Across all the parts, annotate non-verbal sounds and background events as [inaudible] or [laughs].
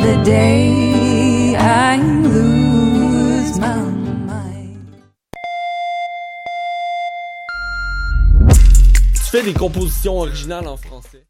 the day I lose my mind. Tu fais des compositions originales en français.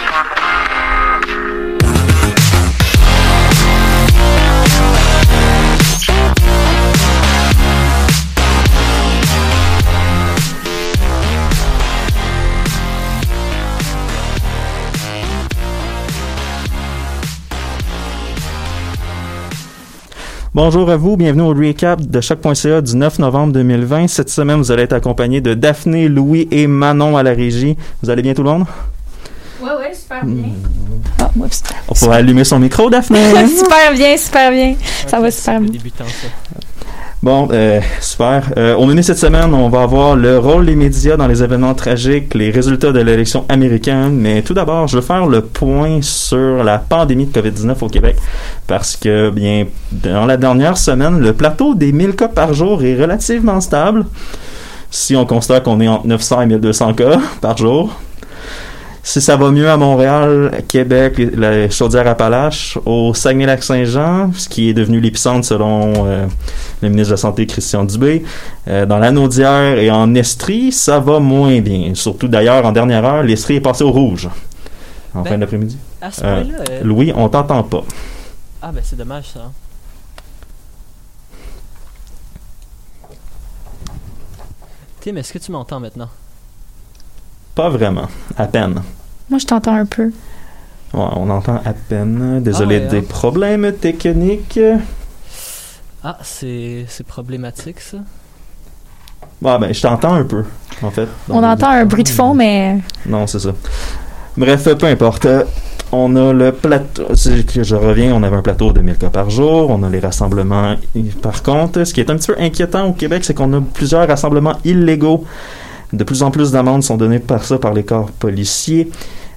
Bonjour à vous, bienvenue au recap de choc.ca du 9 novembre 2020. Cette semaine, vous allez être accompagné de Daphné, Louis et Manon à la régie. Vous allez bien tout le monde? Ouais, ouais, super bien. Ah, oups. On pourrait allumer son micro, Daphné. [laughs] super bien, super bien. Ça va super bien. débutant ça. Bon, euh, super. Euh, au menu cette semaine, on va avoir le rôle des médias dans les événements tragiques, les résultats de l'élection américaine. Mais tout d'abord, je veux faire le point sur la pandémie de COVID-19 au Québec. Parce que, bien, dans la dernière semaine, le plateau des 1000 cas par jour est relativement stable. Si on constate qu'on est entre 900 et 1200 cas par jour. Si ça va mieux à Montréal, Québec, la Chaudière-Appalaches, au Saguenay-Lac-Saint-Jean, ce qui est devenu l'épicentre selon euh, le ministre de la Santé Christian Dubé, euh, dans l'Anaudière et en Estrie, ça va moins bien. Surtout d'ailleurs, en dernière heure, l'Estrie est passé au rouge. En Ben, fin d'après-midi. À ce Euh, point-là. euh, Louis, on t'entend pas. Ah, ben c'est dommage ça. Tim, est-ce que tu m'entends maintenant? Pas vraiment. À peine. Moi, je t'entends un peu. Ouais, on entend à peine. Désolé Ah ouais, des hein. problèmes techniques. Ah, c'est c'est problématique ça. Bon, ben, je t'entends un peu, en fait. On entend un bruit de fond, mais Non, c'est ça. Bref, peu importe. On a le plateau. Je reviens, on avait un plateau de 1000 cas par jour. On a les rassemblements. Par contre, ce qui est un petit peu inquiétant au Québec, c'est qu'on a plusieurs rassemblements illégaux. De plus en plus d'amendes sont données par ça par les corps policiers.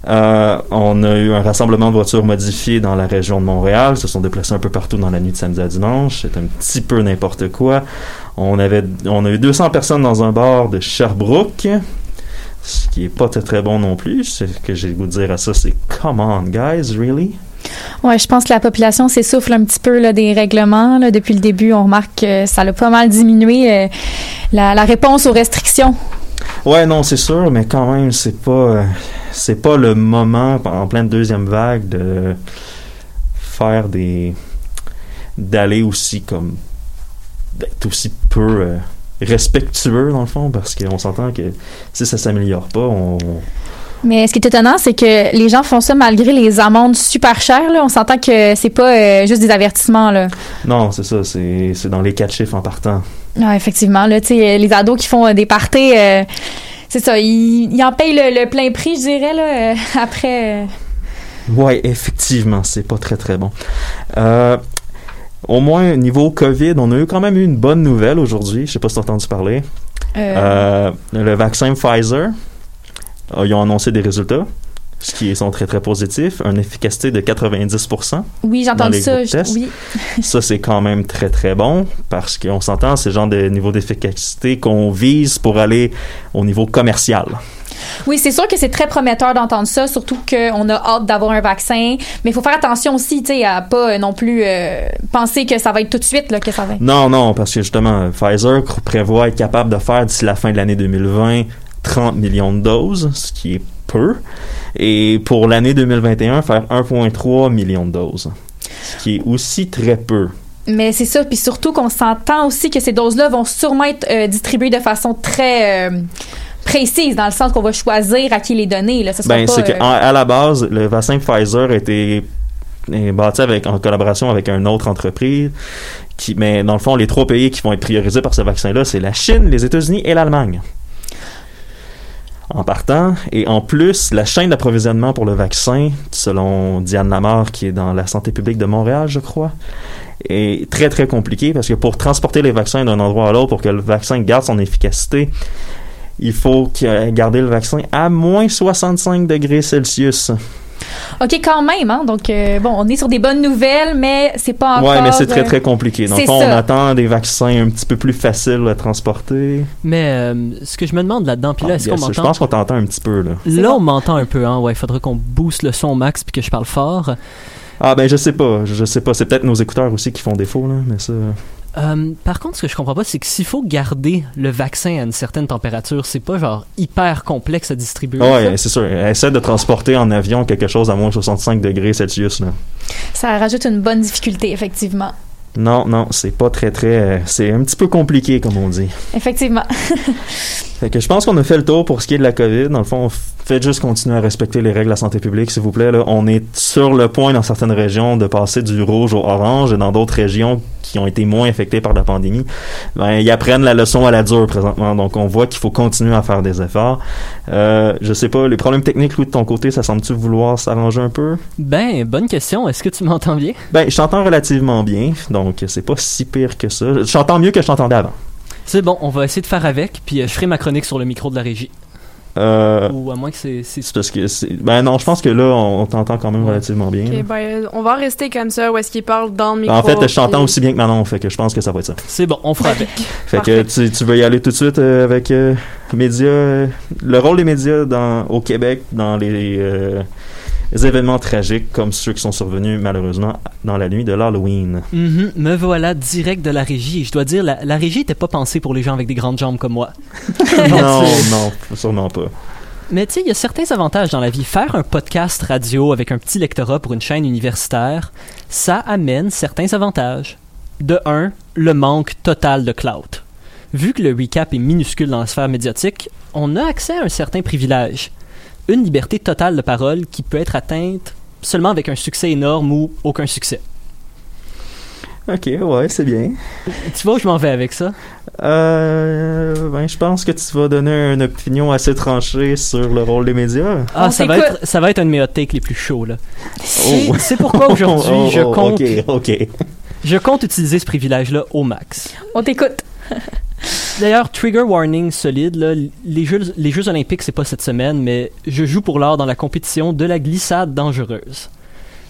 Euh, on a eu un rassemblement de voitures modifiées dans la région de Montréal. Ils se sont déplacés un peu partout dans la nuit de samedi à dimanche. C'est un petit peu n'importe quoi. On avait, on a eu 200 personnes dans un bar de Sherbrooke. Ce qui est pas très très bon non plus. Ce que j'ai le goût de dire à ça, c'est come on, guys, really? ouais, je pense que la population s'essouffle un petit peu là, des règlements. Depuis le début, on remarque que ça a pas mal diminué euh, la réponse aux restrictions. Ouais, non, c'est sûr, mais quand même, c'est pas, euh, c'est pas le moment en pleine deuxième vague de faire des, d'aller aussi comme, d'être aussi peu euh, respectueux dans le fond, parce qu'on s'entend que si ça s'améliore pas, on, Mais ce qui est étonnant, c'est que les gens font ça malgré les amendes super chères. Là. On s'entend que c'est pas euh, juste des avertissements. Là. non, c'est ça, c'est, c'est dans les quatre chiffres en partant. Ah, effectivement, là, tu sais, les ados qui font euh, des parties, euh, c'est ça, ils, ils en payent le, le plein prix, je dirais, là, euh, [laughs] après. euh. Ouais, effectivement, c'est pas très très bon. Euh, au moins, niveau COVID, on a eu quand même une bonne nouvelle aujourd'hui. Je sais pas si t'as entendu parler. Euh, Euh, le vaccin Pfizer, euh, ils ont annoncé des résultats, ce qui sont très très positifs, une efficacité de 90%. oui, les ça. je- oui. [laughs] Ça, c'est quand même très très bon parce qu'on s'entend, c'est le genre de niveau d'efficacité qu'on vise pour aller au niveau commercial. oui, c'est sûr que c'est très prometteur d'entendre ça, surtout qu'on a hâte d'avoir un vaccin. Mais il faut faire attention aussi, tu sais, à pas euh, non plus euh, penser que ça va être tout de suite, là, que ça va être. Non, non, parce que justement, Pfizer prévoit être capable de faire d'ici la fin de l'année 2020 30 millions de doses, ce qui est peu. Et pour l'année 2021, faire 1,3 million de doses, ce qui est aussi très peu. Mais c'est ça, puis surtout qu'on s'entend aussi que ces doses-là vont sûrement être euh, distribuées de façon très euh, précise, dans le sens qu'on va choisir à qui les donner. Là. Ça Ben, c'est euh, qu'à la base, le vaccin Pfizer a été bâti avec, en collaboration avec une autre entreprise. Qui, mais dans le fond, les trois pays qui vont être priorisés par ce vaccin-là, c'est la Chine, les États-Unis et l'Allemagne. En partant, et en plus, la chaîne d'approvisionnement pour le vaccin, selon Diane Lamar, qui est dans la santé publique de Montréal, je crois, est très très compliquée parce que pour transporter les vaccins d'un endroit à l'autre, pour que le vaccin garde son efficacité, il faut garder le vaccin à moins 65 degrés Celsius. OK, quand même, hein? Donc, euh, bon, on est sur des bonnes nouvelles, mais c'est pas encore... Ouais, mais c'est très euh, très compliqué. Fond, on ça. attend des vaccins un petit peu plus faciles à transporter. Mais euh, ce que je me demande là-dedans, puis là, Ah, est-ce qu'on yes, je m'entend? pense qu'on t'entend un petit peu là. Là, on m'entend un peu, hein. Ouais, il faudrait qu'on booste le son au max puis que je parle fort. Ah ben je sais pas, je sais pas. C'est peut-être nos écouteurs aussi qui font défaut là, mais ça. Euh, par contre, ce que je comprends pas, c'est que s'il faut garder le vaccin à une certaine température, c'est pas genre hyper complexe à distribuer. Ah Ouais, c'est sûr. Essaie de transporter en avion quelque chose à moins de 65 degrés Celsius. Là. Ça rajoute une bonne difficulté, effectivement. Non, non, c'est pas très très. euh, C'est un petit peu compliqué, comme on dit. Effectivement. [laughs] Fait que je pense qu'on a fait le tour pour ce qui est de la COVID. Dans le fond, faites juste continuer à respecter les règles de la santé publique, s'il vous plaît. Là. On est sur le point dans certaines régions de passer du rouge au orange et dans d'autres régions qui ont été moins affectées par la pandémie, ben, ils apprennent la leçon à la dure présentement. Donc on voit qu'il faut continuer à faire des efforts. Euh, je sais pas, les problèmes techniques, Louis, de ton côté, ça semble-tu vouloir s'arranger un peu? Ben, bonne question. Est-ce que tu m'entends bien? Ben, je t'entends relativement bien, donc c'est pas si pire que ça. Je t'entends mieux que je t'entendais avant. C'est bon, on va essayer de faire avec, puis euh, je ferai ma chronique sur le micro de la régie. Euh, Ou à moins que c'est... parce que c'est- ben non, je pense que là on, on t'entend quand même relativement bien. Ben, on va rester comme ça, où est-ce qu'il parle dans le micro. En fait, je t'entends puis- aussi bien que Manon, fait que je pense que ça va être ça. C'est bon, on fera avec. [laughs] Fait que tu, tu veux y aller tout de suite euh, avec euh, médias, euh, le rôle des médias dans, au Québec dans les, euh, les événements tragiques comme ceux qui sont survenus malheureusement dans la nuit de l'Halloween. Mhm, me voilà direct de la régie. Je dois dire, la, la régie était pas pensée pour les gens avec des grandes jambes comme moi. [laughs] non, non, sûrement pas. Mais tu sais, il y a certains avantages dans la vie. Faire un podcast radio avec un petit lectorat pour une chaîne universitaire, ça amène certains avantages. De un, le manque total de clout. Vu que le recap est minuscule dans la sphère médiatique, on a accès à un certain privilège. Une liberté totale de parole qui peut être atteinte seulement avec un succès énorme ou aucun succès. Ok, ouais, c'est bien. Tu vois où je m'en vais avec ça? Euh, ben, je pense que tu vas donner une opinion assez tranchée sur le rôle des médias. Ah, On ça va, être, ça va être un de mes hot takes les plus chauds, là. C'est Oh. c'est pourquoi aujourd'hui, [laughs] Oh, je oh, compte Ok, ok. Je compte utiliser ce privilège-là au max. On t'écoute. [laughs] D'ailleurs, trigger warning solide, les, Jeux, olympiques, c'est pas cette semaine, mais je joue pour l'art dans la compétition de la glissade dangereuse.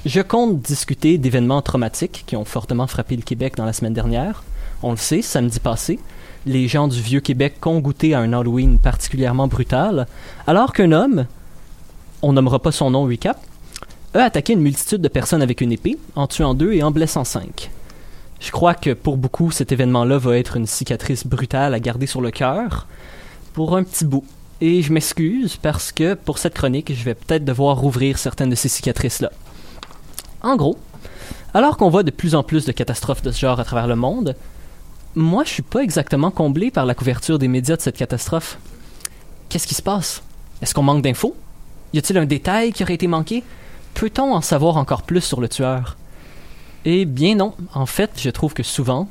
Je compte discuter d'événements traumatiques qui ont fortement frappé le Québec dans la semaine dernière. On le sait, samedi passé, les gens du vieux Québec ont goûté à un Halloween particulièrement brutal, alors qu'un homme, on nommera pas son nom recap, a attaqué une multitude de personnes avec une épée, en tuant deux et en blessant cinq. Je crois que pour beaucoup, cet événement-là va être une cicatrice brutale à garder sur le cœur pour un petit bout. Et je m'excuse parce que pour cette chronique, je vais peut-être devoir rouvrir certaines de ces cicatrices-là. En gros, alors qu'on voit de plus en plus de catastrophes de ce genre à travers le monde, moi je suis pas exactement comblé par la couverture des médias de cette catastrophe. Qu'est-ce qui se passe? Est-ce qu'on manque d'infos? Y a-t-il un détail qui aurait été manqué? Peut-on en savoir encore plus sur le tueur? Eh bien non, en fait, je trouve que souvent,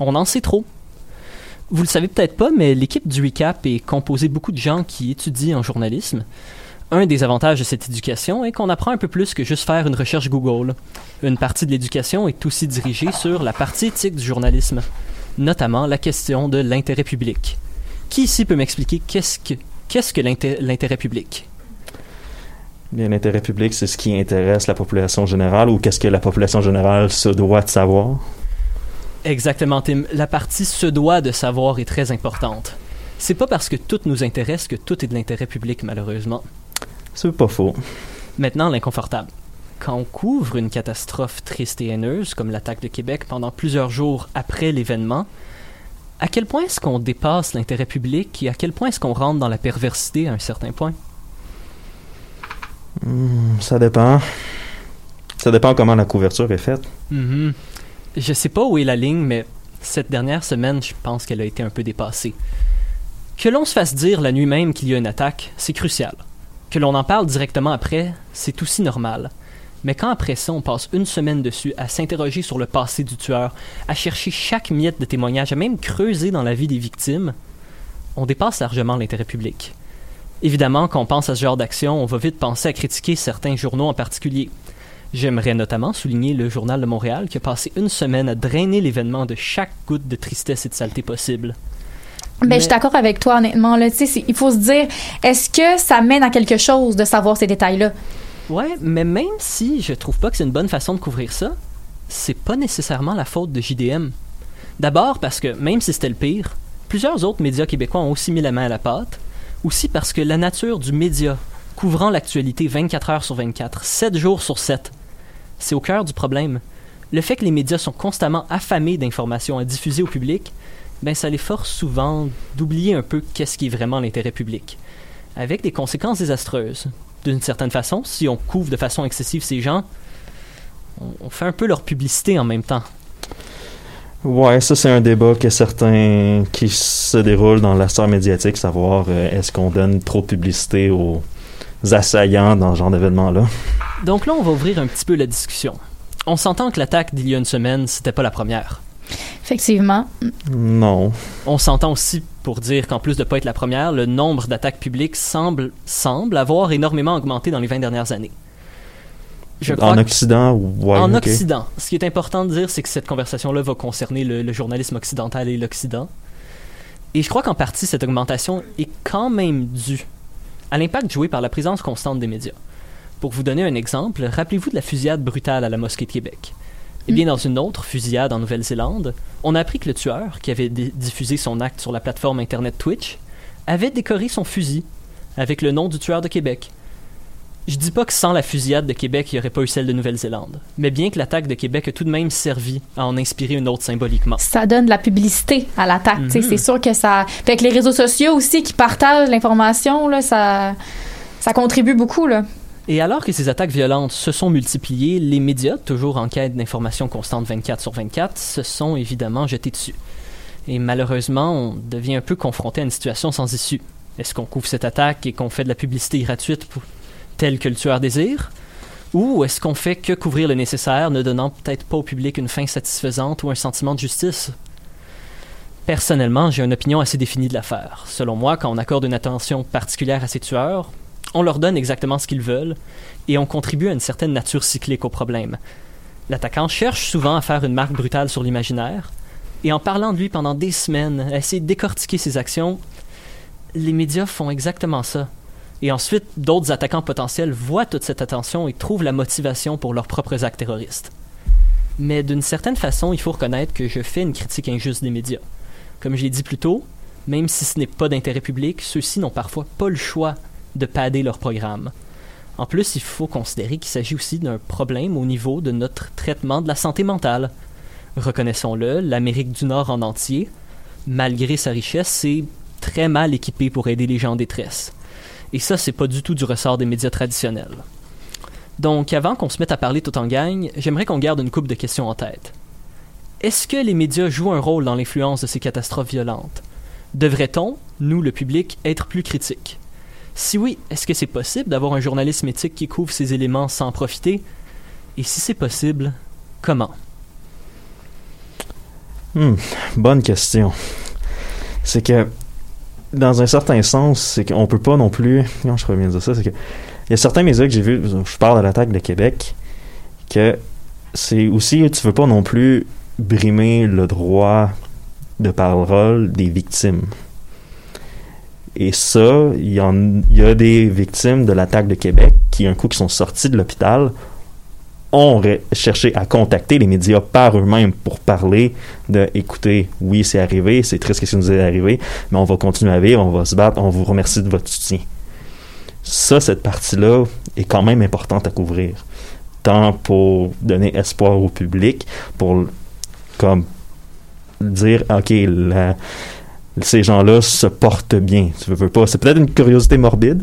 on en sait trop. Vous le savez peut-être pas, mais l'équipe du Recap est composée de beaucoup de gens qui étudient en journalisme. Un des avantages de cette éducation est qu'on apprend un peu plus que juste faire une recherche Google. Une partie de l'éducation est aussi dirigée sur la partie éthique du journalisme, notamment la question de l'intérêt public. Qui ici peut m'expliquer qu'est-ce que, l'intérêt public? L'intérêt public, c'est ce qui intéresse la population générale ou qu'est-ce que la population générale se doit de savoir? Exactement, Tim. La partie se doit de savoir est très importante. C'est pas parce que tout nous intéresse que tout est de l'intérêt public, malheureusement. C'est pas faux. Maintenant, l'inconfortable. Quand on couvre une catastrophe triste et haineuse, comme l'attaque de Québec, pendant plusieurs jours après l'événement, à quel point est-ce qu'on dépasse l'intérêt public et à quel point est-ce qu'on rentre dans la perversité à un certain point? Hmm, ça dépend. Ça dépend comment la couverture est faite. Mhm. Je sais pas où est la ligne, mais cette dernière semaine, je pense qu'elle a été un peu dépassée. Que l'on se fasse dire la nuit même qu'il y a une attaque, c'est crucial. Que l'on en parle directement après, c'est aussi normal. Mais quand après ça, on passe une semaine dessus à s'interroger sur le passé du tueur, à chercher chaque miette de témoignage, à même creuser dans la vie des victimes, on dépasse largement l'intérêt public. Évidemment, quand on pense à ce genre d'action, on va vite penser à critiquer certains journaux en particulier. J'aimerais notamment souligner le Journal de Montréal qui a passé une semaine à drainer l'événement de chaque goutte de tristesse et de saleté possible. Ben, Mais- je suis d'accord avec toi, honnêtement. Là, il faut se dire, est-ce que ça mène à quelque chose de savoir ces détails-là? Ouais, mais même si je trouve pas que c'est une bonne façon de couvrir ça, c'est pas nécessairement la faute de JDM. D'abord parce que, même si c'était le pire, plusieurs autres médias québécois ont aussi mis la main à la pâte. Aussi parce que la nature du média, couvrant l'actualité 24 heures sur 24, 7 jours sur 7, c'est au cœur du problème. Le fait que les médias sont constamment affamés d'informations à diffuser au public, ben ça les force souvent d'oublier un peu qu'est-ce qui est vraiment l'intérêt public, avec des conséquences désastreuses. D'une certaine façon, si on couvre de façon excessive ces gens, on, on fait un peu leur publicité en même temps. Ouais, ça c'est un débat que certains qui se déroule dans la sphère médiatique, savoir euh, est-ce qu'on donne trop de publicité aux assaillants dans ce genre d'événement-là. Donc là, on va ouvrir un petit peu la discussion. On s'entend que l'attaque d'il y a une semaine, c'était pas la première. Effectivement. Non. On s'entend aussi pour dire qu'en plus de pas être la première, le nombre d'attaques publiques semble, semble avoir énormément augmenté dans les 20 dernières années. Je crois en Occident, ouais. en. Occident. Ce qui est important de dire, c'est que cette conversation-là va concerner le, le journalisme occidental et l'Occident. Et je crois qu'en partie, cette augmentation est quand même due à l'impact joué par la présence constante des médias. Pour vous donner un exemple, rappelez-vous de la fusillade brutale à la mosquée de Québec. Eh bien, dans une autre fusillade en Nouvelle-Zélande, on a appris que le tueur, qui avait di- diffusé son acte sur la plateforme Internet Twitch, avait décoré son fusil avec le nom du tueur de Québec. Je dis pas que sans la fusillade de Québec, il n'y aurait pas eu celle de Nouvelle-Zélande, mais bien que l'attaque de Québec a tout de même servi à en inspirer une autre symboliquement. Ça donne de la publicité à l'attaque. Mhm. C'est sûr que ça. Fait que les réseaux sociaux aussi qui partagent l'information, là, ça, ça contribue beaucoup. Là. Et alors que ces attaques violentes se sont multipliées, les médias, toujours en quête d'informations constantes 24 sur 24, se sont évidemment jetés dessus. Et malheureusement, on devient un peu confronté à une situation sans issue. Est-ce qu'on couvre cette attaque et qu'on fait de la publicité gratuite pour... telle que le tueur désire? Ou est-ce qu'on fait que couvrir le nécessaire, ne donnant peut-être pas au public une fin satisfaisante ou un sentiment de justice? Personnellement, j'ai une opinion assez définie de l'affaire. Selon moi, quand on accorde une attention particulière à ces tueurs, on leur donne exactement ce qu'ils veulent et on contribue à une certaine nature cyclique au problème. L'attaquant cherche souvent à faire une marque brutale sur l'imaginaire et en parlant de lui pendant des semaines, à essayer de décortiquer ses actions, les médias font exactement ça. Et ensuite, d'autres attaquants potentiels voient toute cette attention et trouvent la motivation pour leurs propres actes terroristes. Mais d'une certaine façon, il faut reconnaître que je fais une critique injuste des médias. Comme je l'ai dit plus tôt, même si ce n'est pas d'intérêt public, ceux-ci n'ont parfois pas le choix de padder leur programme. En plus, il faut considérer qu'il s'agit aussi d'un problème au niveau de notre traitement de la santé mentale. Reconnaissons-le, l'Amérique du Nord en entier, malgré sa richesse, est très mal équipée pour aider les gens en détresse. Et ça, c'est pas du tout du ressort des médias traditionnels. Donc, avant qu'on se mette à parler tout en gang, j'aimerais qu'on garde une coupe de questions en tête. Est-ce que les médias jouent un rôle dans l'influence de ces catastrophes violentes? Devrait-on, nous le public, être plus critiques Si oui, est-ce que c'est possible d'avoir un journalisme éthique qui couvre ces éléments sans profiter? Et si c'est possible, comment? Hmm, bonne question. C'est que, dans un certain sens, c'est qu'on peut pas non plus. Non, je bien dire ça. C'est que, il y a certains médias que j'ai vus, je parle de l'attaque de Québec, que c'est aussi, tu veux pas non plus brimer le droit de parole des victimes. Et ça, il y, y a des victimes de l'attaque de Québec qui, un coup, qui sont sortis de l'hôpital, ont cherché à contacter les médias par eux-mêmes pour parler de écoutez, oui, c'est arrivé, c'est triste ce qui nous est arrivé, mais on va continuer à vivre, on va se battre, on vous remercie de votre soutien. Ça, cette partie-là est quand même importante à couvrir. Tant pour donner espoir au public, pour comme dire OK, ces gens-là se portent bien. Tu veux, veux pas. C'est peut-être une curiosité morbide,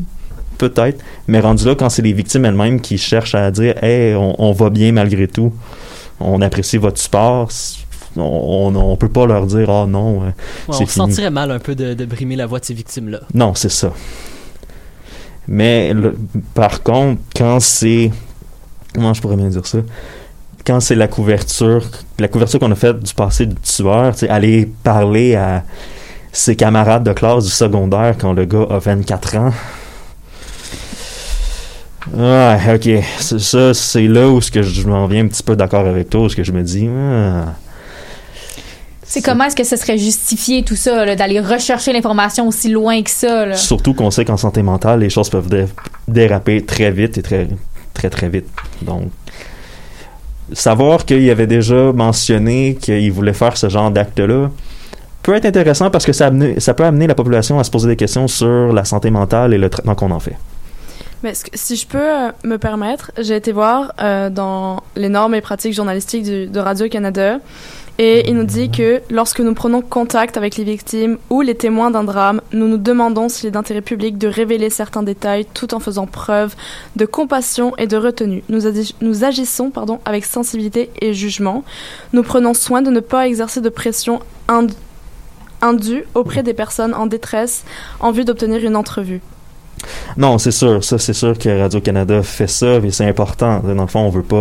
peut-être, mais rendu là, quand c'est les victimes elles-mêmes qui cherchent à dire Hey, on, on va bien malgré tout, on apprécie votre support, on, on, on peut pas leur dire Oh non, euh, Ouais, On se sentirait mal un peu de, de brimer la voix de ces victimes-là. Non, c'est ça. Mais le- par contre, quand c'est. Comment je pourrais bien dire ça? Quand c'est la couverture, la couverture qu'on a faite du passé du tueur, aller parler à ses camarades de classe du secondaire quand le gars a 24 ans. Ouais, ok. C'est- Ça, c'est là où ce que je m'en viens un petit peu d'accord avec toi, où ce que je me dis. ah, C'est comment est-ce que ce serait justifié tout ça, d'aller rechercher l'information aussi loin que ça? Là? Surtout qu'on sait qu'en santé mentale, les choses peuvent dé- déraper très vite et très, très, très vite. Donc, savoir qu'il avait déjà mentionné qu'il voulait faire ce genre d'acte-là peut être intéressant parce que ça, amener- ça peut amener la population à se poser des questions sur la santé mentale et le traitement qu'on en fait. Si je peux euh, me permettre, j'ai été voir euh, dans les normes et pratiques journalistiques de Radio-Canada et il nous dit que lorsque nous prenons contact avec les victimes ou les témoins d'un drame, nous nous demandons s'il est d'intérêt public de révéler certains détails tout en faisant preuve de compassion et de retenue. Nous, agi- nous agissons pardon, avec sensibilité et jugement. Nous prenons soin de ne pas exercer de pression ind- indue auprès des personnes en détresse en vue d'obtenir une entrevue. Non, c'est sûr. Ça, c'est sûr que Radio-Canada fait ça, et c'est important. Dans le fond, on veut pas...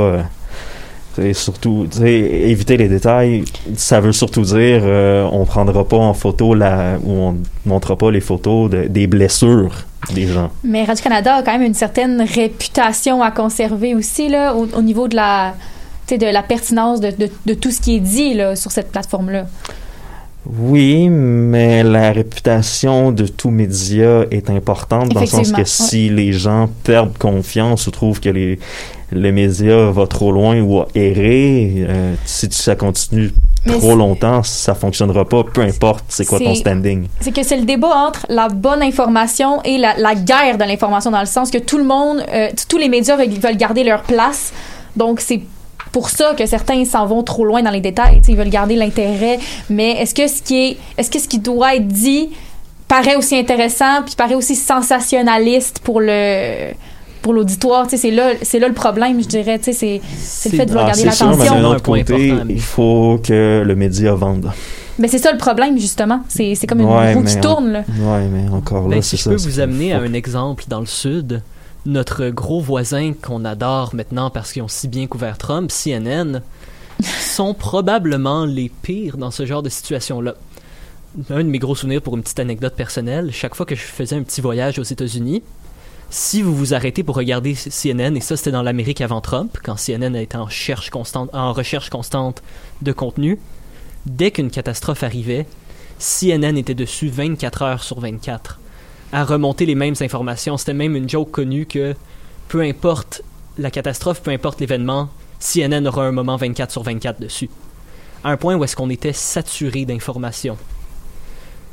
euh, surtout, éviter les détails, ça veut surtout dire euh, on prendra pas en photo la, ou on montrera pas les photos de- des blessures des gens. Mais Radio-Canada a quand même une certaine réputation à conserver aussi, là, au, au niveau de la, de la pertinence de, de, de tout ce qui est dit là, sur cette plateforme-là. Oui, mais la réputation de tout média est importante dans le sens que si les gens perdent confiance ou trouvent que les, le média va trop loin ou a erré, euh, si ça continue Mais trop longtemps, ça fonctionnera pas, peu importe c'est quoi ton standing. C'est que c'est le débat entre la bonne information et la, la guerre de l'information, dans le sens que tout le monde, euh, tous les médias veulent, veulent garder leur place. Donc, c'est pour ça que certains s'en vont trop loin dans les détails. Tu sais, ils veulent garder l'intérêt. Mais est-ce que ce qui est, est-ce que ce qui doit être dit paraît aussi intéressant puis paraît aussi sensationnaliste pour le pour l'auditoire, tu sais, c'est là, c'est là le problème, je dirais, tu sais, c'est, c'est le fait de vouloir Ah, garder c'est sûr, mais l'attention. d'un autre côté, il faut que le média vende. Mais c'est ça le problème, justement. C'est, c'est comme une Ouais, roue qui en- tourne, là. Ouais, mais encore là, Ben, c'est si je ça. peux c'est- vous amener à un exemple dans le sud, notre gros voisin qu'on adore maintenant parce qu'ils ont si bien couvert Trump, CNN, sont probablement les pires dans ce genre de situation-là. Un de mes gros souvenirs pour une petite anecdote personnelle, chaque fois que je faisais un petit voyage aux États-Unis, si vous vous arrêtez pour regarder CNN, et ça c'était dans l'Amérique avant Trump, quand CNN était en, cherche constante, en recherche constante de contenu, dès qu'une catastrophe arrivait, CNN était dessus 24 heures sur 24 à remonter les mêmes informations. C'était même une joke connue que peu importe la catastrophe, peu importe l'événement, CNN aura un moment 24 sur 24 dessus. À un point où est-ce qu'on était saturé d'informations.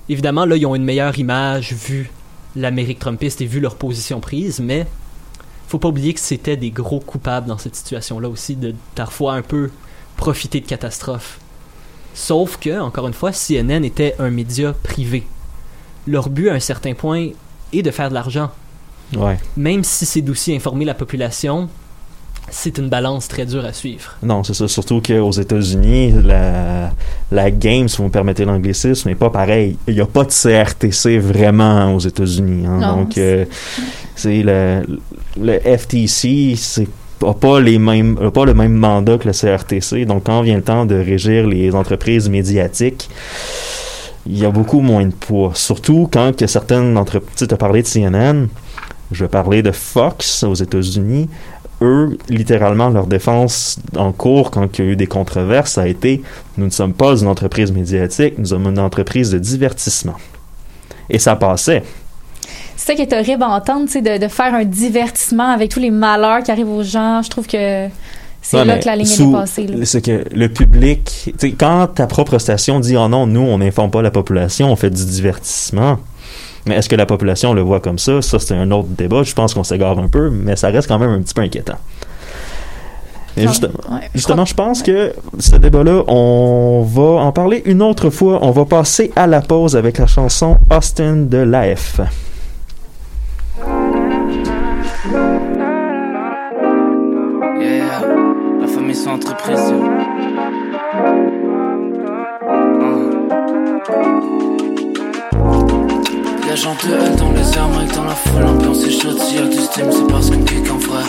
Évidemment, là, ils ont une meilleure image vu l'Amérique trumpiste et vu leur position prise, mais faut pas oublier que c'était des gros coupables dans cette situation-là aussi, de parfois un peu profiter de catastrophes. Sauf que, encore une fois, CNN était un média privé. Leur but, à un certain point, est de faire de l'argent. Ouais. Même si c'est d'aussi informer la population, c'est une balance très dure à suivre. Non, c'est ça. Surtout qu'aux États-Unis, la, la game, si vous me permettez l'anglicisme, n'est pas pareil. Il n'y a pas de CRTC vraiment aux États-Unis. hein. Donc, euh, c'est le, le FTC, c'est a pas les mêmes a pas le même mandat que le CRTC donc quand vient le temps de régir les entreprises médiatiques il y a beaucoup moins de poids surtout quand que certaines entreprises tu as parlé de CNN je vais parler de Fox aux États-Unis eux, littéralement, leur défense en cours quand il y a eu des controverses a été nous ne sommes pas une entreprise médiatique, nous sommes une entreprise de divertissement. Et ça passait. C'est ça qui est horrible à entendre, de, de faire un divertissement avec tous les malheurs qui arrivent aux gens. Je trouve que c'est là mais que la ligne est sous- dépassée. là. C'est que le public, quand ta propre station dit oh non, nous on n'informe pas la population, on fait du divertissement. Mais est-ce que la population le voit comme ça? Ça, c'est un autre débat. Je pense qu'on s'égare un peu, mais ça reste quand même un petit peu inquiétant. Et Non, justement, ouais. justement, je pense que ce débat-là, on va en parler une autre fois. On va passer à la pause avec la chanson Austin de l'AF. Famille sans entreprise. Y'a genre de dans les airs, Mike dans la foule, l'ambiance est chaude, s'il y a du steam, c'est parce qu'on kick en vrai.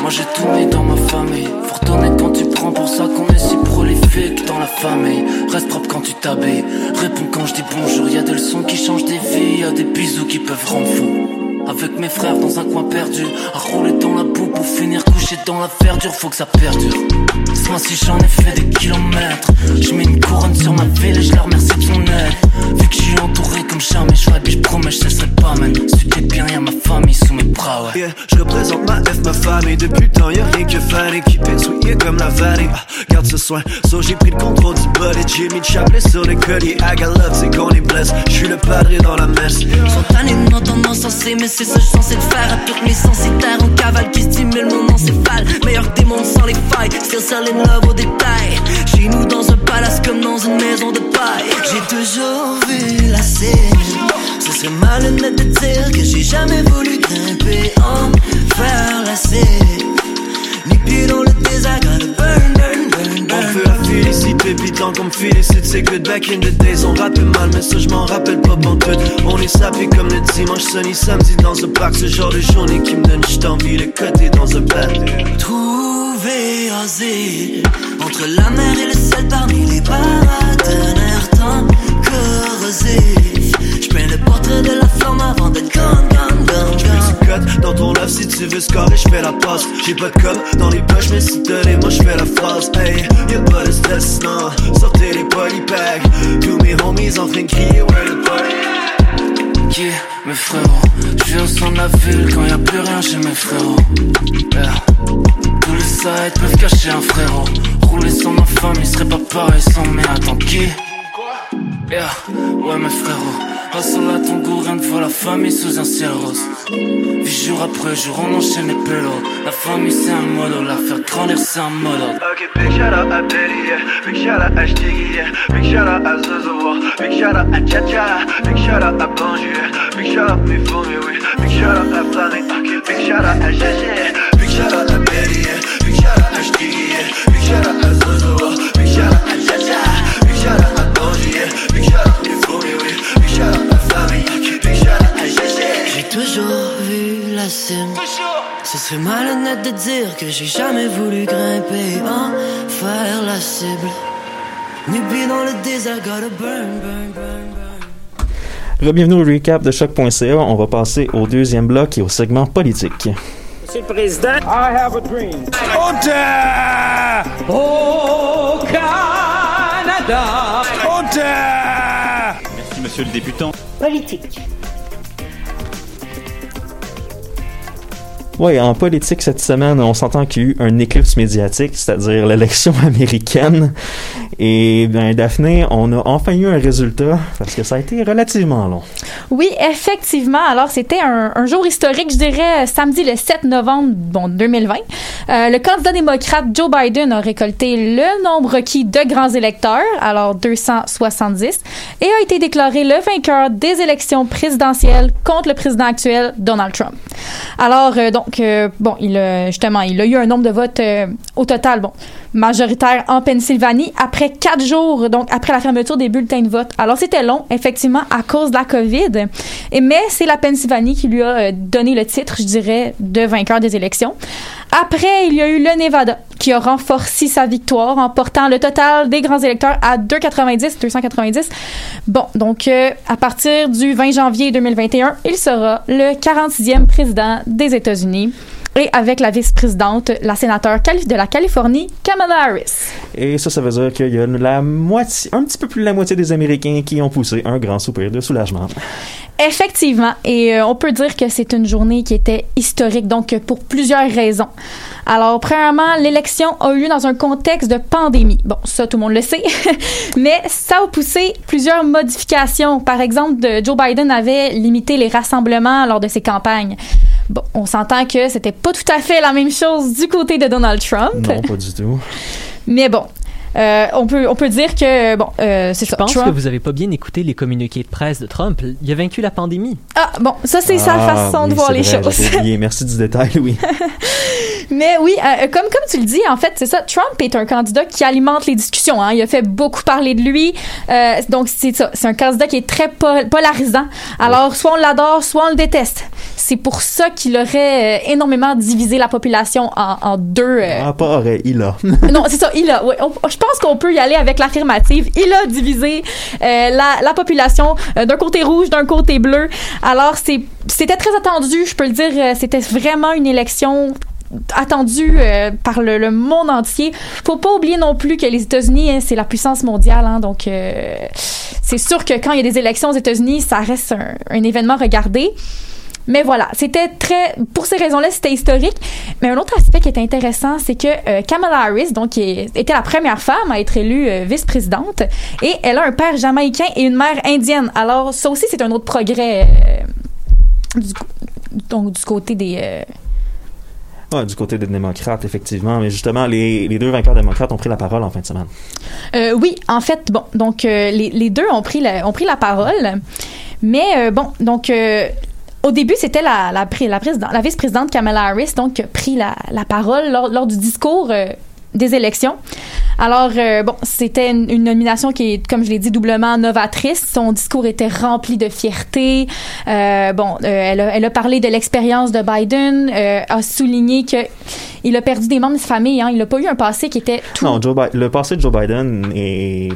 Moi j'ai tout mis dans ma famille, faut retourner quand tu prends pour ça qu'on est si prolifique dans la famille. Reste propre quand tu t'habilles, réponds quand je dis bonjour, y a des leçons qui changent des vies, y a des bisous qui peuvent rendre fou. Avec mes frères dans un coin perdu, à rouler dans la boue pour finir couché dans la verdure, faut que ça perdure. Ce mois-ci j'en ai fait des kilomètres, je mets une couronne sur ma ville et je leur remercie de son aide. Vu que je suis entouré comme jamais, je ferai, je promets, je cesserai pas, man. Que bien y'a ma famille sous mes bras, ouais. Yeah, je représente ma F, ma famille Depuis le temps y'a rien que fan qui est souillé comme la vallée ah, Garde ce soin, so j'ai pris le contrôle du bullet J'ai mis le chapelet sur les colliers I got love, c'est qu'on est blessé Je suis le padre dans la messe Sont tannés de m'entendre encenser, mais c'est ça que je te faire à toutes mes censitaires en cavale qui stimule mon encéphale. Meilleur que des mondes sans les failles, still selling love au détail. Chez nous dans un palace comme dans une maison de paille. J'ai toujours vu la scène. Ce serait malhonnête de dire que j'ai jamais voulu grimper en faire la scène. Ni pieds dans le désert, gotta burn, burn, burn, burn. On peut la féliciter, pitant comme félicite C'est que back in the days, on rappelle mal Mais ça je m'en rappelle pas pantoute On est sapé comme le dimanche, sunny samedi Dans un parc, ce genre de journée qui me donne juste envie de coter dans un bain Trouver asile entre la mer et le ciel parmi les paratonnerres tant corrosifs. J'peins le portrait de la flamme avant d'être gone, gone, gone, gone. cotes dans ton love si tu veux scorer, je fais la passe. J'ai pas de com dans les poches, mais si t'as les moi je fais la phrase. Hey, y'a pas de stress, non. Sortez les polypacks. Tous mes homies en train de crier, where the party Qui, mes frérots? Je au centre de la ville quand y a plus rien chez mes frérots. Yeah. Tous les sites peuvent cacher un frérot. Rouler sans ma famille serait pas pareil sans mais attends qui? Yeah, ouais mes frérots à ton goût, rien ne vaut la famille sous un ciel rose Vie jour après jour, on enchaîne les pélos La famille c'est un modo, la faire grandir c'est un modo Ok, big shout out à yeah. Big shout out à Stiggy. Big shout out à Zozo, Big shout out à Chacha, Big shout out à Banjou, yeah. Big shout out mes mais oui. Big shout out à Planet, ok. Big shout out à Gégé, Big shout out à yeah. Big shout out à Stiggy. Big shout out à cime. Ce serait malhonnête de dire que j'ai jamais voulu grimper en faire la cible. Dans le désert, gotta burn, burn, burn. Bienvenue au recap de choc.ca. On va passer au deuxième bloc et au segment politique. Monsieur le Président, I have a dream. Au Canada. Merci, monsieur le députant. Politique. Oui, en politique cette semaine, on s'entend qu'il y a eu un éclipse médiatique, c'est-à-dire l'élection [laughs] américaine. Et bien, Daphné, on a enfin eu un résultat parce que ça a été relativement long. Oui, effectivement. Alors, c'était un, jour historique, je dirais, samedi le 7 novembre bon, 2020. Euh, le candidat démocrate Joe Biden a récolté le nombre requis de grands électeurs, alors 270, et a été déclaré le vainqueur des élections présidentielles contre le président actuel, Donald Trump. Alors, euh, donc, euh, bon, il a, justement, il a eu un nombre de votes euh, au total, bon, majoritaire en Pennsylvanie après quatre jours, donc après la fermeture des bulletins de vote. Alors, c'était long, effectivement, à cause de la COVID, et, mais c'est la Pennsylvanie qui lui a euh, donné le titre, je dirais, de vainqueur des élections. Après, il y a eu le Nevada qui a renforcé sa victoire en portant le total des grands électeurs à 290, 290. Bon, donc euh, à partir du 20 janvier 2021, il sera le 46e président des États-Unis. Et avec la vice-présidente, la sénateur de la Californie, Kamala Harris. Et ça, ça veut dire qu'il y a la moitié, un petit peu plus de la moitié des Américains qui ont poussé un grand soupir de soulagement. Effectivement, et euh, on peut dire que c'est une journée qui était historique, donc pour plusieurs raisons. Alors, premièrement, l'élection a eu lieu dans un contexte de pandémie. Bon, ça, tout le monde le sait, [laughs] mais ça a poussé plusieurs modifications. Par exemple, de, Joe Biden avait limité les rassemblements lors de ses campagnes. Bon, on s'entend que c'était pas tout à fait la même chose du côté de Donald Trump. Non, pas du tout. Mais bon, euh, on peut on peut dire que bon, euh, c'est Je ça. pense Trump- que vous avez pas bien écouté les communiqués de presse de Trump. Il a vaincu la pandémie. Ah bon, ça c'est sa Ah, façon de voir les vrai, choses. Merci du détail, oui. [laughs] Mais oui, euh, comme comme tu le dis, en fait, c'est ça. Trump est un candidat qui alimente les discussions. Hein. Il a fait beaucoup parler de lui. Euh, donc c'est ça. C'est un candidat qui est très pol- polarisant. Alors soit on l'adore, soit on le déteste. C'est pour ça qu'il aurait euh, énormément divisé la population en, en deux. euh, Ah, pas aurait, il a. [laughs] non, c'est ça, il a. ouais, on- je pense qu'on peut y aller avec l'affirmative. Il a divisé euh, la, la population euh, d'un côté rouge, d'un côté bleu. Alors, c'était très attendu, je peux le dire. euh, C'était vraiment une élection attendue euh, par le, monde entier. Faut pas oublier non plus que les États-Unis, hein, c'est la puissance mondiale. hein, donc, c'est sûr que quand il y a des élections aux États-Unis, ça reste un, un événement regardé. Mais voilà, c'était très. Pour ces raisons-là, c'était historique. Mais un autre aspect qui est intéressant, c'est que euh, Kamala Harris, donc, qui est- était la première femme à être élue euh, vice-présidente, et elle a un père jamaïcain et une mère indienne. Alors, ça aussi, c'est un autre progrès. euh, du donc du côté des Ouais, du côté des démocrates, effectivement. Mais justement, les, les deux vainqueurs démocrates ont pris la parole en fin de semaine. Euh, oui, en fait, bon, donc euh, les, les deux ont pris la, ont pris la parole, mais euh, bon, donc au début c'était la la, la, la vice-présidente Kamala Harris donc qui a pris la, la parole lors, lors du discours euh, des élections. Alors euh, bon, c'était une, nomination qui est, comme je l'ai dit, doublement novatrice. Son discours était rempli de fierté. Euh, bon, elle, a, elle a parlé de l'expérience de Biden, a souligné que il a perdu des membres de sa famille. Hein. Il n'a pas eu un passé qui était tout Non, le passé de Joe Biden est.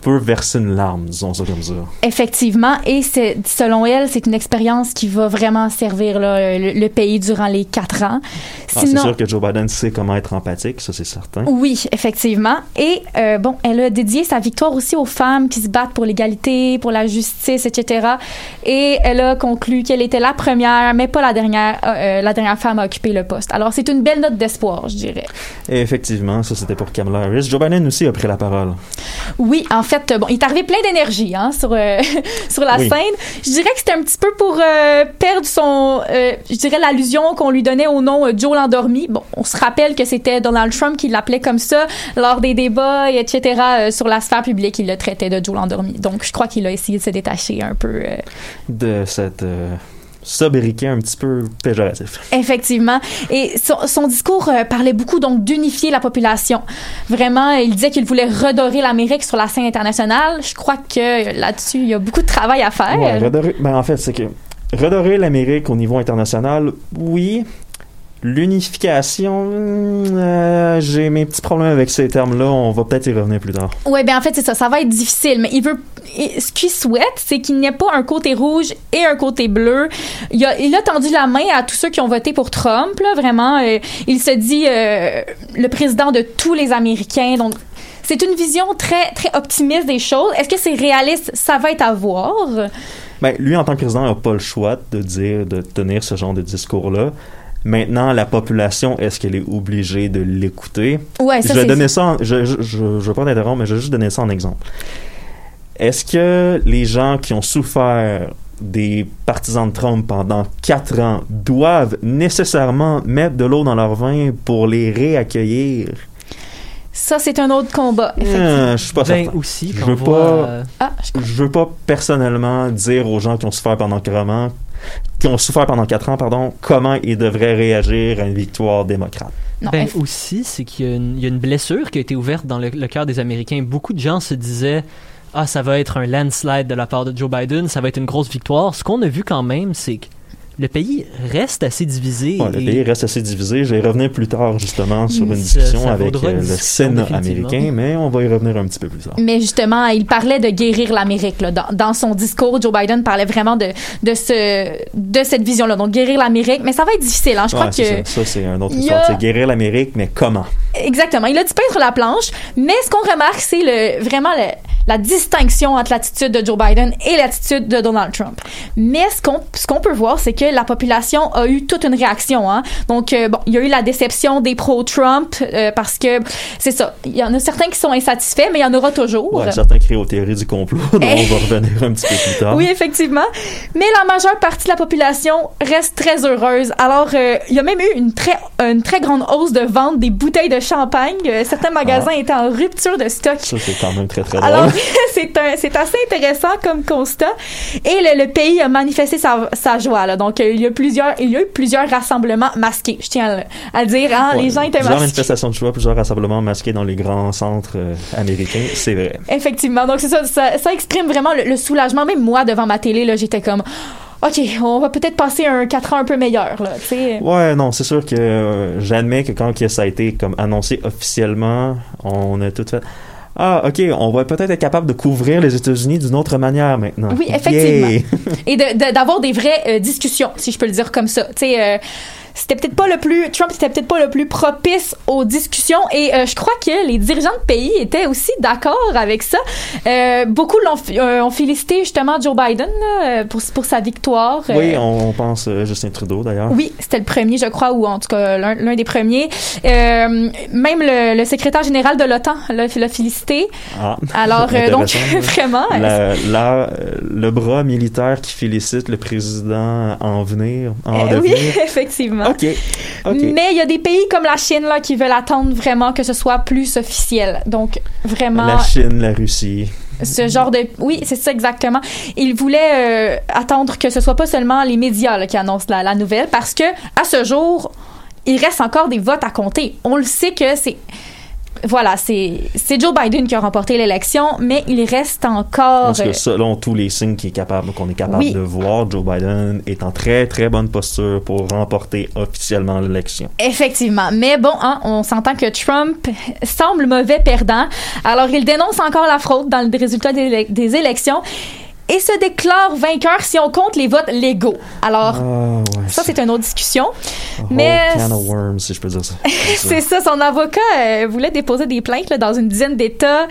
Tu peux verser une larme, disons ça comme ça. Effectivement, et selon elle, c'est une expérience qui va vraiment servir là, le, le pays durant les quatre ans. Ah, c'est sûr que Joe Biden sait comment être empathique, ça c'est certain. Oui, effectivement. Et euh, bon, elle a dédié sa victoire aussi aux femmes qui se battent pour l'égalité, pour la justice, etc. Et elle a conclu qu'elle était la première, mais pas la dernière, euh, euh, la dernière femme à occuper le poste. Alors c'est une belle note d'espoir, je dirais. Et effectivement, ça c'était pour Kamala Harris. Joe Biden aussi a pris la parole. Oui, en fait, bon, il est arrivé plein d'énergie hein, sur euh, [laughs] sur la Oui. scène. Je dirais que c'était un petit peu pour euh, perdre son, euh, je dirais l'allusion qu'on lui donnait au nom euh, Joe l'endormi. Bon, on se rappelle que c'était Donald Trump qui l'appelait comme ça lors des débats, et etc. euh, sur la sphère publique, il le traitait de Joe l'endormi. Donc, je crois qu'il a essayé de se détacher un peu. euh, de cette euh, sobriquet un petit peu péjoratif. Effectivement. Et son, son discours euh, parlait beaucoup donc d'unifier la population. Vraiment, il disait qu'il voulait redorer l'Amérique sur la scène internationale. Je crois que là-dessus, il y a beaucoup de travail à faire. Ouais, redorer- ben, en fait, c'est que redorer l'Amérique au niveau international, oui. L'unification, euh, j'ai mes petits problèmes avec ces termes-là. On va peut-être y revenir plus tard. Ouais, ben en fait c'est ça, ça va être difficile, mais il veut, ce qu'il souhaite, c'est qu'il n'y ait pas un côté rouge et un côté bleu. Il a, il a tendu la main à tous ceux qui ont voté pour Trump, là, vraiment. euh, il se dit euh, le président de tous les Américains, donc. C'est une vision très très optimiste des choses. Est-ce que c'est réaliste? Ça va être à voir. Ben, lui, en tant que président, n'a pas le choix de dire, de tenir ce genre de discours-là. Maintenant, la population, est-ce qu'elle est obligée de l'écouter? Ouais, ça, je vais c'est- donner ça, en- je, je, je, je veux pas t'interrompre, mais je vais juste donner ça en exemple. Est-ce que les gens qui ont souffert des partisans de Trump pendant quatre ans doivent nécessairement mettre de l'eau dans leur vin pour les réaccueillir? Ça, c'est un autre combat. Euh, je suis pas Ben, certain. aussi, je quand veux on voit, pas, euh, Ah, je veux pas personnellement dire aux gens qui ont souffert pendant quatre ans, qui ont souffert pendant quatre ans, pardon, comment ils devraient réagir à une victoire démocrate. ben aussi, c'est qu'il y, a une- il y a une blessure qui a été ouverte dans le, le cœur des Américains. Beaucoup de gens se disaient Ah, ça va être un landslide de la part de Joe Biden, ça va être une grosse victoire. Ce qu'on a vu quand même, c'est que le pays reste assez divisé. Ouais, le et- pays reste assez divisé. Je vais y revenir plus tard, justement, sur une discussion ça avec euh, une le Sénat américain, mais on va y revenir un petit peu plus tard. Mais justement, il parlait de guérir l'Amérique. Dans, dans son discours, Joe Biden parlait vraiment de, de, ce, de cette vision-là. Donc, guérir l'Amérique. Mais ça va être difficile. Hein. Je crois que. ça, ça c'est un autre histoire. a- C'est guérir l'Amérique, mais comment? Exactement. Il a dit peindre la planche, mais ce qu'on remarque, c'est le, vraiment le- la distinction entre l'attitude de Joe Biden et l'attitude de Donald Trump. Mais ce qu'on ce qu'on peut voir, c'est que la population a eu toute une réaction. Hein. Donc, euh, bon, il y a eu la déception des pro-Trump euh, parce que, c'est ça, il y en a certains qui sont insatisfaits, mais il y en aura toujours. Ouais, certains crient aux théories du complot, dont on va [laughs] revenir un petit peu plus tard. Oui, effectivement. Mais la majeure partie de la population reste très heureuse. Alors, euh, il y a même eu une très, une très grande hausse de vente des bouteilles de champagne. Certains magasins étaient en rupture de stock. Ça, c'est quand même très, très Alors, drôle. [laughs] c'est assez intéressant comme constat. Et le, le pays a manifesté sa, sa joie. Là. Donc, euh, il y a plusieurs, il y a eu plusieurs rassemblements masqués. Je tiens à, le- à le dire. Hein, Ouais, les gens étaient plusieurs masqués. manifestations de choix, plusieurs rassemblements masqués dans les grands centres euh, américains, c'est vrai. Effectivement. Donc, c'est ça, ça. ça exprime vraiment le, le soulagement. Même moi, devant ma télé, là, j'étais comme... OK, on va peut-être passer un 4 ans un peu meilleur, là, tu sais. Ouais, non, c'est sûr que euh, j'admets que quand que ça a été comme annoncé officiellement, on a tout fait. Ah, ok, on va peut-être être capable de couvrir les États-Unis d'une autre manière maintenant. Oui, effectivement. [laughs] Et de- de- d'avoir des vraies euh, discussions, si je peux le dire comme ça. Tu sais, euh, c'était peut-être pas le plus Trump était peut-être pas le plus propice aux discussions et euh, je crois que les dirigeants de pays étaient aussi d'accord avec ça. Euh, beaucoup l'ont euh, ont félicité justement Joe Biden là, pour pour sa victoire. Oui, on, on pense Justin Trudeau d'ailleurs. oui, c'était le premier, je crois, ou en tout cas l'un des premiers. Même le, le secrétaire général de l'OTAN l'a félicité. Ah, Alors, [laughs] donc, intéressant. [laughs] vraiment, La- la- le bras militaire qui félicite le président en venir, en Euh, oui, devenir. [laughs] OK. OK. Mais il y a des pays comme la Chine là, qui veulent attendre vraiment que ce soit plus officiel. Donc, vraiment, La Chine, la Russie. ce genre de... Oui, c'est ça exactement. Ils voulaient euh, attendre que ce soit pas seulement les médias là, qui annoncent la, la nouvelle parce que à ce jour, il reste encore des votes à compter. On le sait que c'est... Voilà, c'est Joe Biden qui a remporté l'élection, mais il reste encore... Parce que euh, selon tous les signes qu'il est capable- qu'on est capable Oui. de voir, Joe Biden est en très très bonne posture pour remporter officiellement l'élection. Effectivement. Mais bon, hein, on s'entend que Trump semble mauvais perdant. Alors, il dénonce encore la fraude dans le résultat des élections et se déclare vainqueur si on compte les votes légaux. Alors, Ah, ouais, ça, c'est une autre discussion. a Mais can of worms, si je peux dire ça. [laughs] c'est ça, son avocat euh, voulait déposer des plaintes là, dans une dizaine d'États.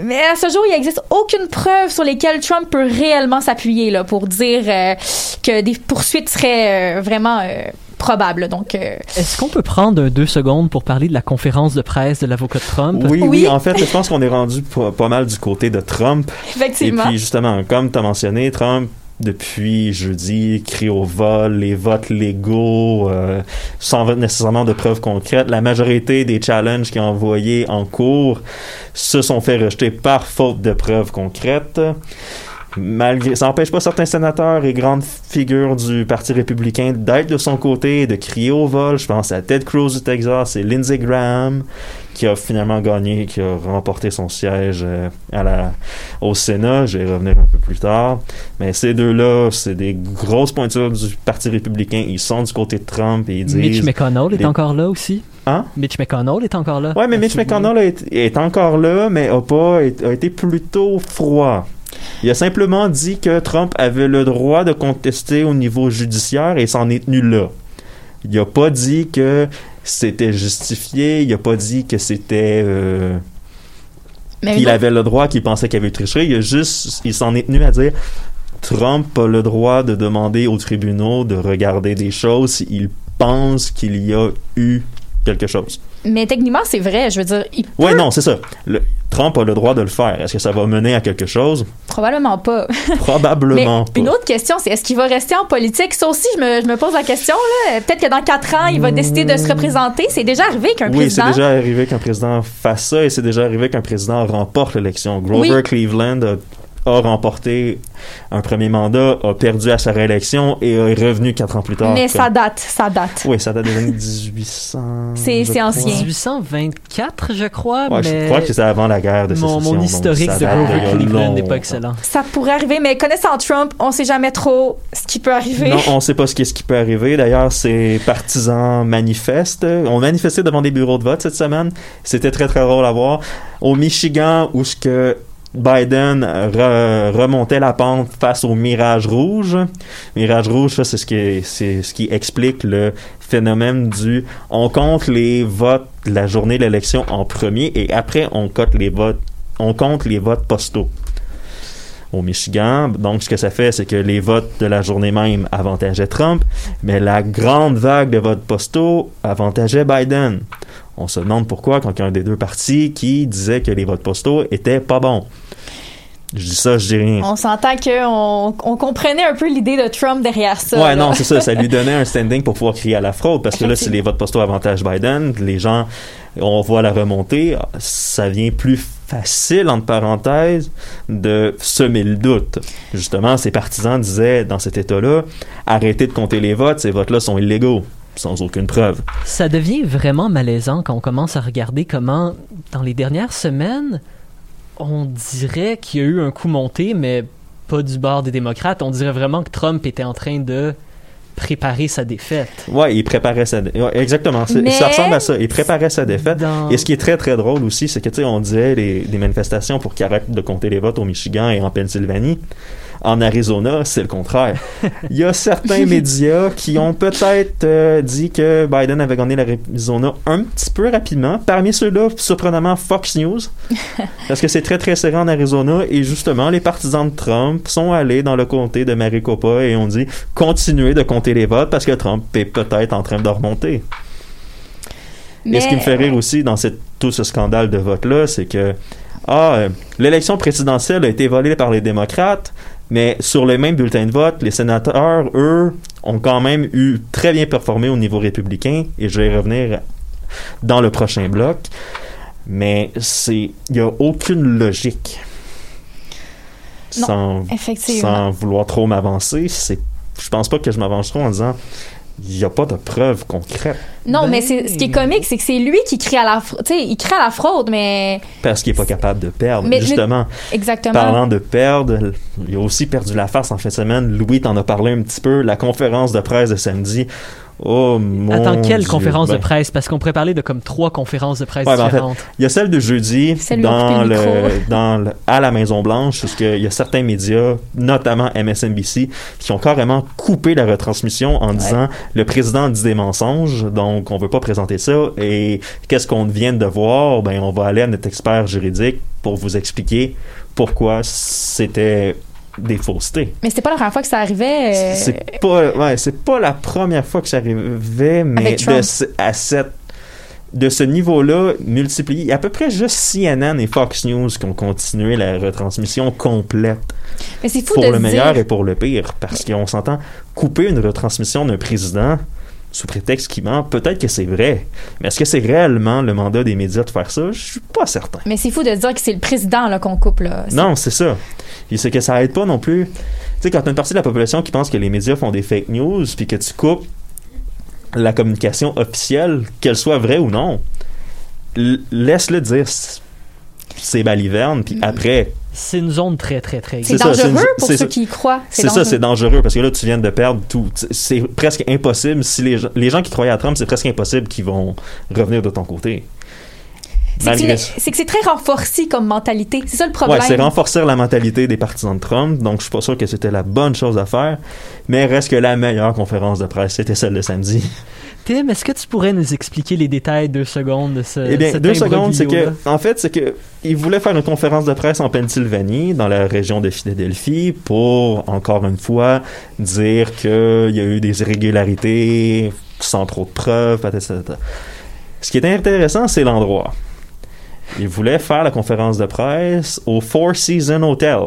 Mais à ce jour, il n'existe aucune preuve sur lesquelles Trump peut réellement s'appuyer pour dire euh, que des poursuites seraient euh, vraiment probables. Donc, euh, Est-ce qu'on peut prendre deux secondes pour parler de la conférence de presse de l'avocat de Trump? Oui, oui, en fait, je pense qu'on est rendu pas, pas mal du côté de Trump. Effectivement. Et puis, justement, comme tu as mentionné, Trump, depuis jeudi, crie au vol, les votes légaux, euh, sans nécessairement de preuves concrètes. La majorité des challenges qu'il a envoyés en cours se sont fait rejeter par faute de preuves concrètes. Malgré, ça n'empêche pas certains sénateurs et grandes figures du Parti républicain d'être de son côté et de crier au vol. Je pense à Ted Cruz du Texas et Lindsey Graham qui a finalement gagné, qui a remporté son siège euh, à la, au Sénat. Je vais y revenir un peu plus tard. Mais ces deux-là, c'est des grosses pointures du Parti républicain. Ils sont du côté de Trump et ils disent... Mitch McConnell est encore là aussi. Hein? Mitch McConnell est encore là. Ouais, mais Mitch McConnell est, est encore là, mais a pas est- a été plutôt froid. Il a simplement dit que Trump avait le droit de contester au niveau judiciaire et s'en est tenu là. Il a pas dit que c'était justifié, il a pas dit que c'était euh, qu'il avait le droit, qu'il pensait qu'il avait triché. Il a juste, il s'en est tenu à dire Trump a le droit de demander aux tribunaux de regarder des choses s'il pense qu'il y a eu quelque chose. Mais techniquement, c'est vrai. Je veux dire, il Ouais, peut- non, c'est ça. Le- Trump a le droit de le faire. Est-ce que ça va mener à quelque chose? Probablement pas. [laughs] Probablement Mais une pas. autre question, c'est est-ce qu'il va rester en politique? Ça aussi, je me, je me pose la question. là. Peut-être que dans quatre ans, il va décider de se représenter. C'est déjà arrivé qu'un Oui, c'est président... déjà arrivé qu'un président fasse ça et c'est déjà arrivé qu'un président remporte l'élection. Grover Oui. Cleveland a, a remporté un premier mandat, a perdu à sa réélection et est revenu quatre ans plus tard. Mais comme- ça date, ça date. Oui, ça date des années 1800. [laughs] C'est- ancien. 1824, je crois, Ouais, mais je crois que c'est avant la guerre de mon, sécession. mon historique de Grover Cleveland n'est pas excellent. Ça pourrait arriver, mais connaissant Trump, on sait jamais trop ce qui peut arriver. Non, on sait pas ce qui, ce qui peut arriver. D'ailleurs, ces partisans manifestent. On manifestait devant des bureaux de vote cette semaine. C'était très, très drôle à voir. Au Michigan, où ce que Biden re- remontait la pente face au mirage rouge. Mirage rouge, ça, c'est ce qui, explique le phénomène du on compte les votes la journée de l'élection en premier et après on compte les votes on compte les votes postaux au Michigan. Donc, ce que ça fait, c'est que les votes de la journée même avantageaient Trump, mais la grande vague de votes postaux avantageait Biden. On se demande pourquoi quand il y a un des deux partis qui disait que les votes postaux étaient pas bons. Je dis ça, je dis rien. On s'entend qu'on on comprenait un peu l'idée de Trump derrière ça. Ouais, là. non, c'est ça. Ça lui donnait un standing pour pouvoir crier à la fraude. Parce que là, si les votes postaux avantagent Biden, les gens, on voit la remontée, ça vient plus facile, entre parenthèses, de semer le doute. Justement, ses partisans disaient, dans cet état-là, arrêtez de compter les votes, ces votes-là sont illégaux, sans aucune preuve. Ça devient vraiment malaisant quand on commence à regarder comment, dans les dernières semaines, on dirait qu'il y a eu un coup monté, mais pas du bord des démocrates. On dirait vraiment que Trump était en train de préparer sa défaite. Ouais, il préparait sa ouais, exactement. Mais- Ça ressemble à ça. Il préparait sa défaite. Dans- Et ce qui est très très drôle aussi, c'est que tu sais, on disait les, les manifestations pour qu'ils arrêtent de compter les votes au Michigan et en Pennsylvanie. En Arizona, c'est le contraire. [laughs] Il y a certains médias qui ont peut-être euh, dit que Biden avait gagné l'Arizona un petit peu rapidement. Parmi ceux-là, surprenamment, Fox News. [laughs] Parce que c'est très très serré en Arizona et justement, les partisans de Trump sont allés dans le comté de Maricopa et ont dit continuez de compter les votes parce que Trump est peut-être en train de remonter. Et ce qui me fait rire aussi dans cette- tout ce scandale de vote-là, c'est que ah, euh, l'élection présidentielle a été volée par les démocrates, mais sur les mêmes bulletins de vote, les sénateurs, eux, ont quand même eu très bien performé au niveau républicain, et je vais y revenir dans le prochain bloc. Mais c'est, il n'y a aucune logique. Non, sans, effectivement. sans vouloir trop m'avancer, c'est, je pense pas que je m'avance trop en disant, il n'y a pas de preuves concrètes. Non, mais c'est, ce qui est comique, c'est que c'est lui qui crie à la fraude. Tu sais, il crie à la fraude, mais. Parce qu'il est pas capable de perdre. Mais- Justement, Exactement. parlant de perdre, il a aussi perdu la face en fin de semaine. Louis t'en a parlé un petit peu. La conférence de presse de samedi. Oh mon Attends, quelle Dieu. conférence de Ben, presse? Parce qu'on pourrait parler de comme trois conférences de presse Ouais, ben, en fait, différentes. il y a celle de jeudi Celle dans le, [laughs] dans le- à la Maison Blanche, parce qu'il y a certains médias, notamment MSNBC, qui ont carrément coupé la retransmission en disant le président dit des mensonges, donc on veut pas présenter ça. Et qu'est-ce qu'on vient de voir? Ben, on va aller à notre expert juridique pour vous expliquer pourquoi c'était des faussetés. Mais c'était pas la première fois que ça arrivait. euh, C'est pas, ouais, c'est pas la première fois que ça arrivait, mais de, ce- à cette, de ce niveau-là, multiplié, il y a à peu près juste CNN et Fox News qui ont continué la retransmission complète. Mais c'est fou pour de le meilleur et pour le pire, parce qu'on s'entend couper une retransmission d'un président sous prétexte qu'il ment, peut-être que c'est vrai. Mais est-ce que c'est réellement le mandat des médias de faire ça? Je suis pas certain. Mais c'est fou de dire que c'est le président qu'on coupe. Là. Non, c'est ça. Et c'est que ça aide pas non plus. Tu sais, quand t'as une partie de la population qui pense que les médias font des fake news, puis que tu coupes la communication officielle, qu'elle soit vraie ou non, laisse-le dire c- c'est baliverne, puis après... C'est une zone très, très, très C'est dangereux pour ceux ça. qui y croient. C'est ça, c'est dangereux parce que là, tu viens de perdre tout. C'est- presque impossible. Si les, gens- les gens qui croyaient à Trump, c'est presque impossible qu'ils vont revenir de ton côté. C'est que c'est- c'est que c'est très renforcé comme mentalité. C'est ça le problème. Ouais, c'est renforcer la mentalité des partisans de Trump, donc je suis pas sûr que c'était la bonne chose à faire, mais reste que la meilleure conférence de presse, c'était celle de samedi. Tim, est-ce que tu pourrais nous expliquer les détails deux secondes de ce eh bien, cet deux secondes, c'est que, en fait, c'est que il voulait faire une conférence de presse en Pennsylvanie, dans la région de Philadelphie, pour, encore une fois, dire qu'il y a eu des irrégularités sans trop de preuves, etc. Ce qui est intéressant, c'est l'endroit. Il voulait faire la conférence de presse au Four Seasons Hotel,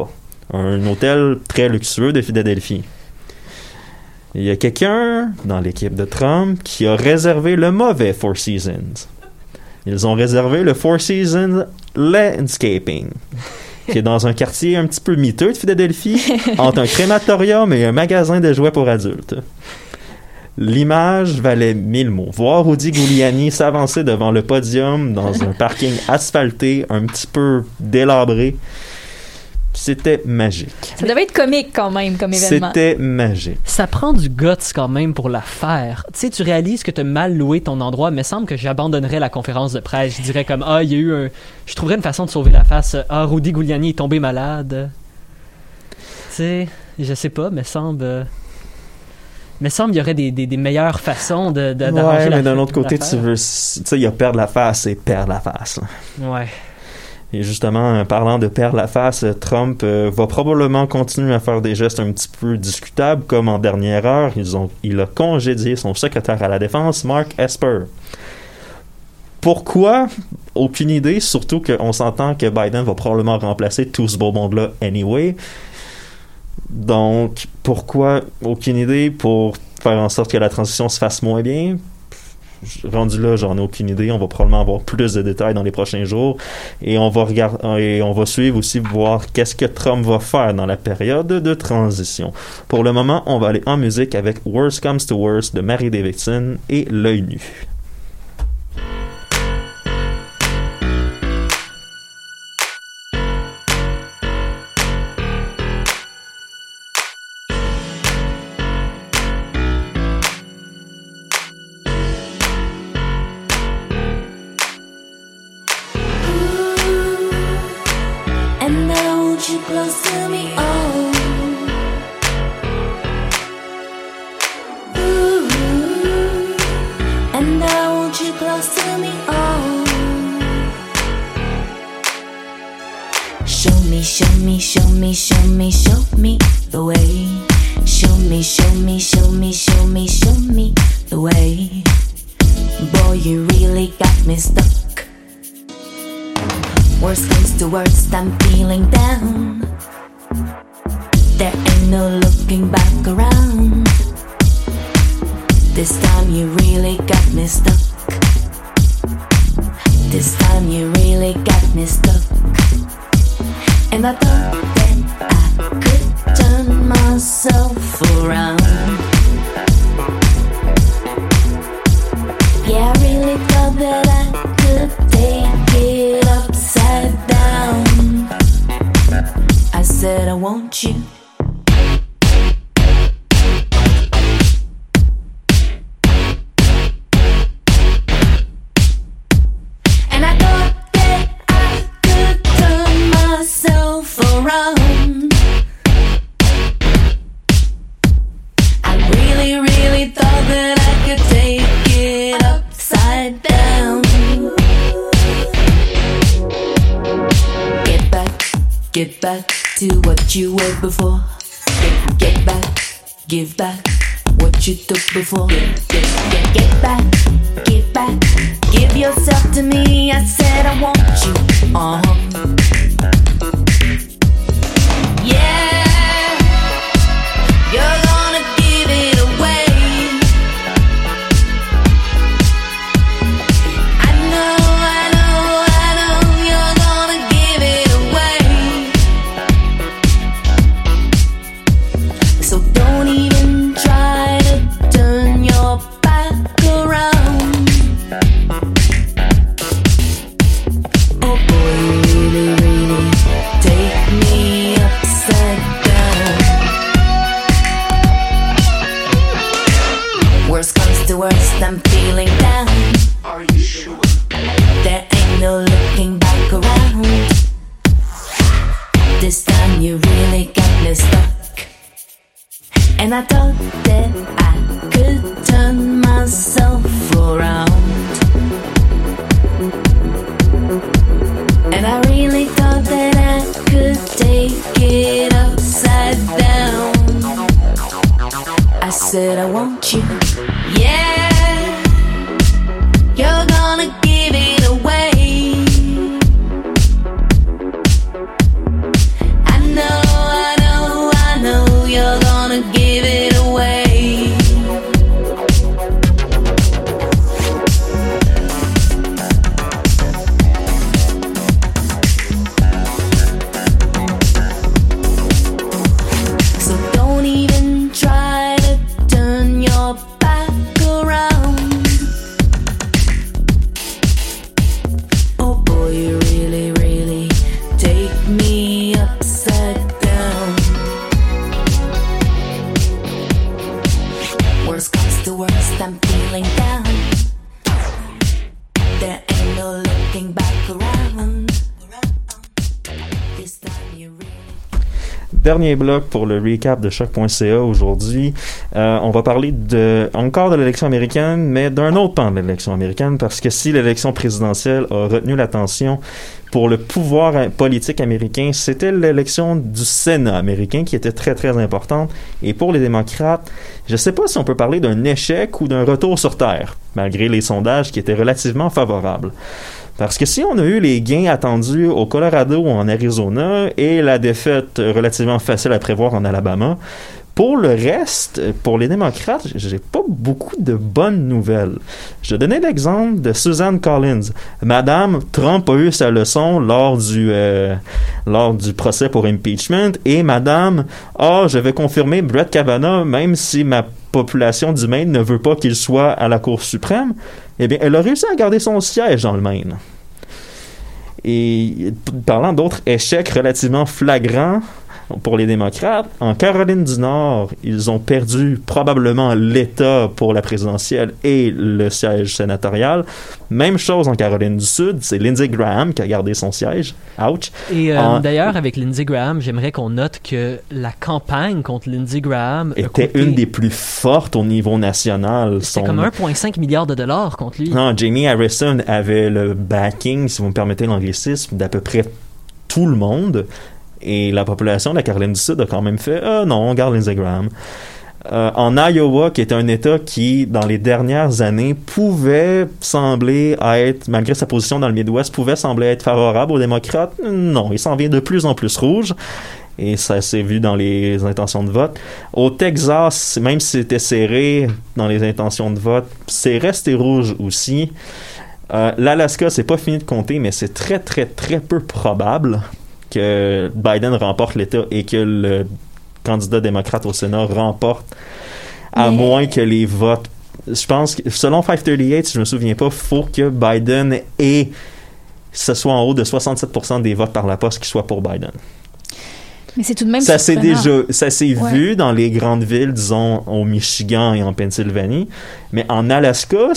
un hôtel très luxueux de Philadelphie. Il y a quelqu'un dans l'équipe de Trump qui a réservé le mauvais Four Seasons. Ils ont réservé le Four Seasons Landscaping, qui est dans un quartier un petit peu miteux de Philadelphie, [laughs] entre un crématorium et un magasin de jouets pour adultes. L'image valait mille mots. Voir Rudy Giuliani [laughs] s'avancer devant le podium dans un parking asphalté, un petit peu délabré, c'était magique. Ça devait être comique quand même comme événement. C'était magique. Ça prend du guts quand même pour la faire. Tu sais, tu réalises que tu as mal loué ton endroit, mais semble que j'abandonnerais la conférence de presse. Je dirais comme, ah, il y a eu un... Je trouverais une façon de sauver la face. Ah, Rudy Giuliani est tombé malade. Tu sais, je sais pas, mais semble... Mais semble qu'il y aurait des, des, des meilleures façons de, de- Ouais, mais d'un autre côté, tu veux. Tu sais, il y a perdre la face et perdre la face. là. Ouais. Et justement, en parlant de perdre la face, euh, Trump euh, va probablement continuer à faire des gestes un petit peu discutables, comme en dernière heure, il a congédié son secrétaire à la défense, Mark Esper. Pourquoi? Aucune idée, surtout qu'on s'entend que Biden va probablement remplacer tout ce beau monde-là anyway. Donc, pourquoi? Aucune idée pour faire en sorte que la transition se fasse moins bien rendu là, j'en ai aucune idée. On va probablement avoir plus de détails dans les prochains jours. Et on va regarder, et on va suivre aussi voir qu'est-ce que Trump va faire dans la période de transition. Pour le moment, on va aller en musique avec Worst Comes to Worst de Mary Davidson et L'œil nu. Worst comes to worst, I'm feeling down. There ain't no looking back around. This time you really got me stuck. This time you really got me stuck. And I thought that I could turn myself around. Said I want you. You took before. Get, Worst comes to worst, I'm feeling down. Bloc pour le recap de choc.ca aujourd'hui. Euh, on va parler de encore de l'élection américaine, mais d'un autre pan de l'élection américaine, parce que si l'élection présidentielle a retenu l'attention pour le pouvoir politique américain, c'était l'élection du Sénat américain qui était très très importante. Et pour les démocrates, je ne sais pas si on peut parler d'un échec ou d'un retour sur terre, malgré les sondages qui étaient relativement favorables. Parce que si on a eu les gains attendus au Colorado ou en Arizona et la défaite relativement facile à prévoir en Alabama, pour le reste, pour les démocrates, j'ai pas beaucoup de bonnes nouvelles. Je donnais l'exemple de Suzanne Collins. Madame Trump a eu sa leçon lors du euh, lors du procès pour impeachment et Madame, ah, je vais confirmer Brett Kavanaugh même si ma population du Maine ne veut pas qu'il soit à la Cour suprême. Eh bien, elle a réussi à garder son siège dans le Maine. Et parlant d'autres échecs relativement flagrants, pour les démocrates. En Caroline du Nord, ils ont perdu probablement l'État pour la présidentielle et le siège sénatorial. Même chose en Caroline du Sud, c'est Lindsey Graham qui a gardé son siège. Ouch. Et euh, En- d'ailleurs, avec Lindsey Graham, j'aimerais qu'on note que la campagne contre Lindsey Graham était coûté- une des plus fortes au niveau national. C'était Son- comme 1,5 milliard de dollars contre lui. Non, Jamie Harrison avait le backing, si vous me permettez l'anglicisme, d'à peu près tout le monde. Et la population de la Caroline du Sud a quand même fait Ah non, on garde Lindsey Graham. Euh, en Iowa, qui est un État qui, dans les dernières années, pouvait sembler être, malgré sa position dans le Midwest, pouvait sembler être favorable aux démocrates, non, il s'en vient de plus en plus rouge. Et ça s'est vu dans les intentions de vote. Au Texas, même si c'était serré dans les intentions de vote, c'est resté rouge aussi. Euh, L'Alaska, c'est pas fini de compter, mais c'est très, très, très peu probable que Biden remporte l'État et que le candidat démocrate au Sénat remporte, à Mais- moins que les votes. Je pense que, selon 538, si je me souviens pas, faut que Biden ait ce soit en haut de 67% des votes par la poste qui soient pour Biden. Mais c'est tout de même Ça s'est déjà, ça s'est Ouais. vu dans les grandes villes, disons au Michigan et en Pennsylvanie, mais en Alaska,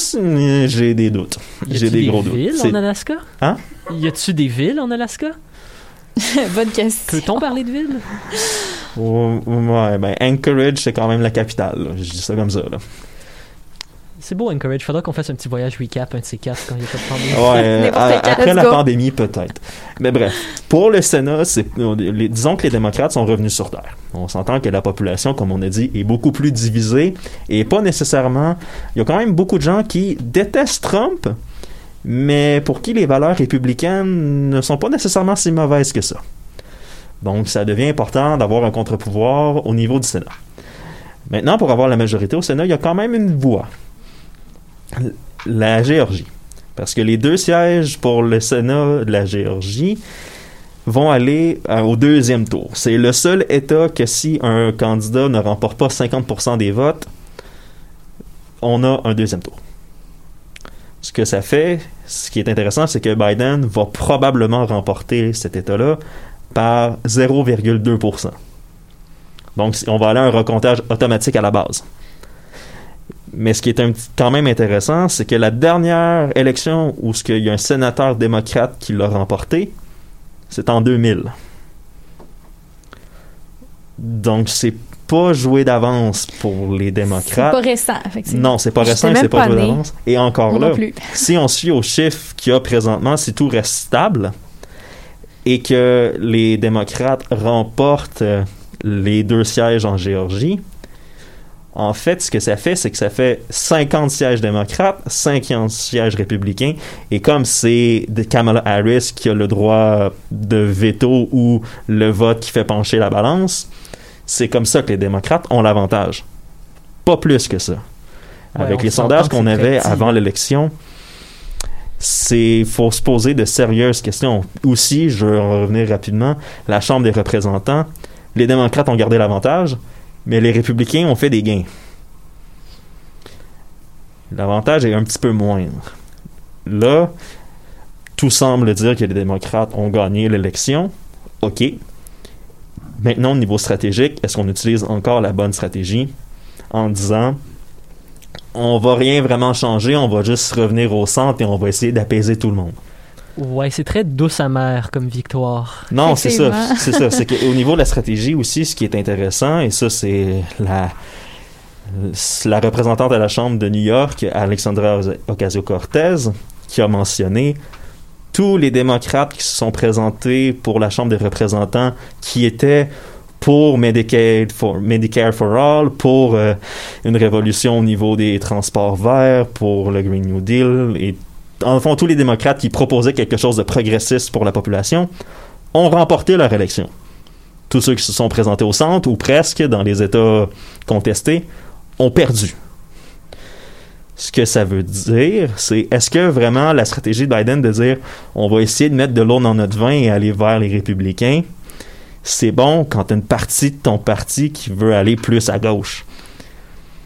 j'ai des doutes. Y J'ai a-tu des gros villes doutes. En Alaska? Hein? Y a-tu des villes en Alaska? [laughs] Bonne question. Peut-on parler de villes? [laughs] Oh, Ouais, ben Anchorage, c'est quand même la capitale. là. Je dis ça comme ça. Là. C'est beau, Encourage. Faudra qu'on fasse un petit voyage recap, un de ces quatre, quand il y a pas de pandémie. Ouais, [laughs] euh, après la go. pandémie, peut-être. Mais bref, pour le Sénat, c'est, les- disons que les démocrates sont revenus sur Terre. On s'entend que la population, comme on a dit, est beaucoup plus divisée et pas nécessairement. Il y a quand même beaucoup de gens qui détestent Trump, mais pour qui les valeurs républicaines ne sont pas nécessairement si mauvaises que ça. Donc, ça devient important d'avoir un contre-pouvoir au niveau du Sénat. Maintenant, pour avoir la majorité au Sénat, il y a quand même une voie. La Géorgie. Parce que les deux sièges pour le Sénat de la Géorgie vont aller euh, au deuxième tour. C'est le seul État que si un candidat ne remporte pas 50% des votes, on a un deuxième tour. Ce que ça fait, ce qui est intéressant, c'est que Biden va probablement remporter cet État-là par 0,2%. Donc, on va aller à un recomptage automatique à la base. Mais ce qui est un quand même intéressant, c'est que la dernière élection où qu'il y a un sénateur démocrate qui l'a remporté, c'est en 2000. Donc c'est pas joué d'avance pour les C'est démocrates. pas récent, effectivement. Non, c'est pas récent c'est pas pas joué d'avance. Et encore Moi là, si on suit aux chiffres qu'il y a présentement, si tout reste stable et que les démocrates remportent euh, les deux sièges en Géorgie, en fait, ce que ça fait, c'est que ça fait 50 sièges démocrates, 50 sièges républicains. Et comme c'est de Kamala Harris qui a le droit de veto ou le vote qui fait pencher la balance, c'est comme ça que les démocrates ont l'avantage. Pas plus que ça. Ouais, Avec les sondages qu'on avait avant l'élection, c'est faut se poser de sérieuses questions. Aussi, je vais en revenir rapidement, la Chambre des représentants, les démocrates ont gardé l'avantage, mais les républicains ont fait des gains. L'avantage est un petit peu moindre. Là, tout semble dire que les démocrates ont gagné l'élection. OK. Maintenant, au niveau stratégique, est-ce qu'on utilise encore la bonne stratégie en disant on va rien vraiment changer, on va juste revenir au centre et on va essayer d'apaiser tout le monde? Ouais, c'est très douce amère comme victoire. Non, c'est ça. C'est ça. C'est [laughs] qu'au niveau de la stratégie aussi, ce qui est intéressant, et ça, c'est la, la représentante à la Chambre de New York, Alexandra Ocasio-Cortez, qui a mentionné tous les démocrates qui se sont présentés pour la Chambre des représentants qui étaient pour Medicare for All, pour euh, une révolution au niveau des transports verts, pour le Green New Deal, et en fond, tous les démocrates qui proposaient quelque chose de progressiste pour la population ont remporté leur élection. Tous ceux qui se sont présentés au centre, ou presque, dans les États contestés, ont perdu. Ce que ça veut dire, c'est est-ce que vraiment la stratégie de Biden de dire on va essayer de mettre de l'eau dans notre vin et aller vers les républicains, c'est bon quand t'as une partie de ton parti qui veut aller plus à gauche?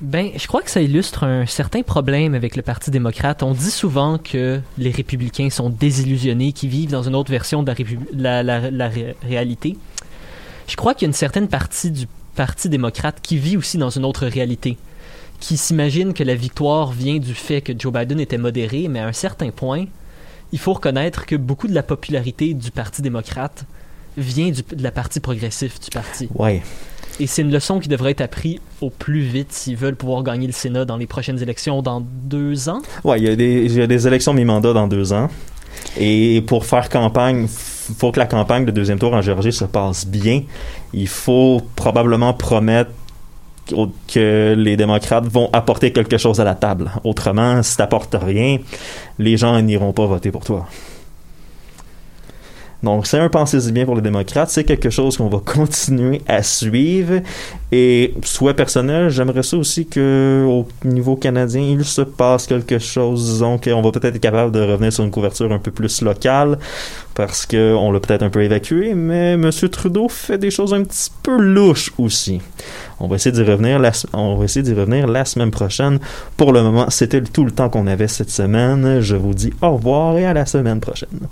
Ben, je crois que ça illustre un certain problème avec le Parti démocrate. On dit souvent que les républicains sont désillusionnés, qu'ils vivent dans une autre version de la, réalité. Je crois qu'il y a une certaine partie du Parti démocrate qui vit aussi dans une autre réalité, qui s'imagine que la victoire vient du fait que Joe Biden était modéré, mais à un certain point, il faut reconnaître que beaucoup de la popularité du Parti démocrate vient du- de la partie progressive du parti. Ouais. Et c'est une leçon qui devrait être apprise au plus vite s'ils veulent pouvoir gagner le Sénat dans les prochaines élections dans deux ans. Ouais, il y a des, il y a des élections mi-mandat dans deux ans. Et pour faire campagne, il faut que la campagne de deuxième tour en Géorgie se passe bien. Il faut probablement promettre que les démocrates vont apporter quelque chose à la table. Autrement, si t'apportes rien, les gens n'iront pas voter pour toi. Donc, c'est un pensez-y bien pour les démocrates. C'est quelque chose qu'on va [laughs] continuer à suivre. Et, souhait personnel, j'aimerais ça aussi que, au niveau canadien, il se passe quelque chose. Disons qu'on va peut-être être capable de revenir sur une couverture un peu plus locale. Parce que on l'a peut-être un peu évacué. Mais M. Trudeau fait des choses un petit peu louches aussi. On va essayer d'y revenir on va essayer d'y revenir la semaine prochaine. Pour le moment, c'était tout le temps qu'on avait cette semaine. Je vous dis au revoir et à la semaine prochaine.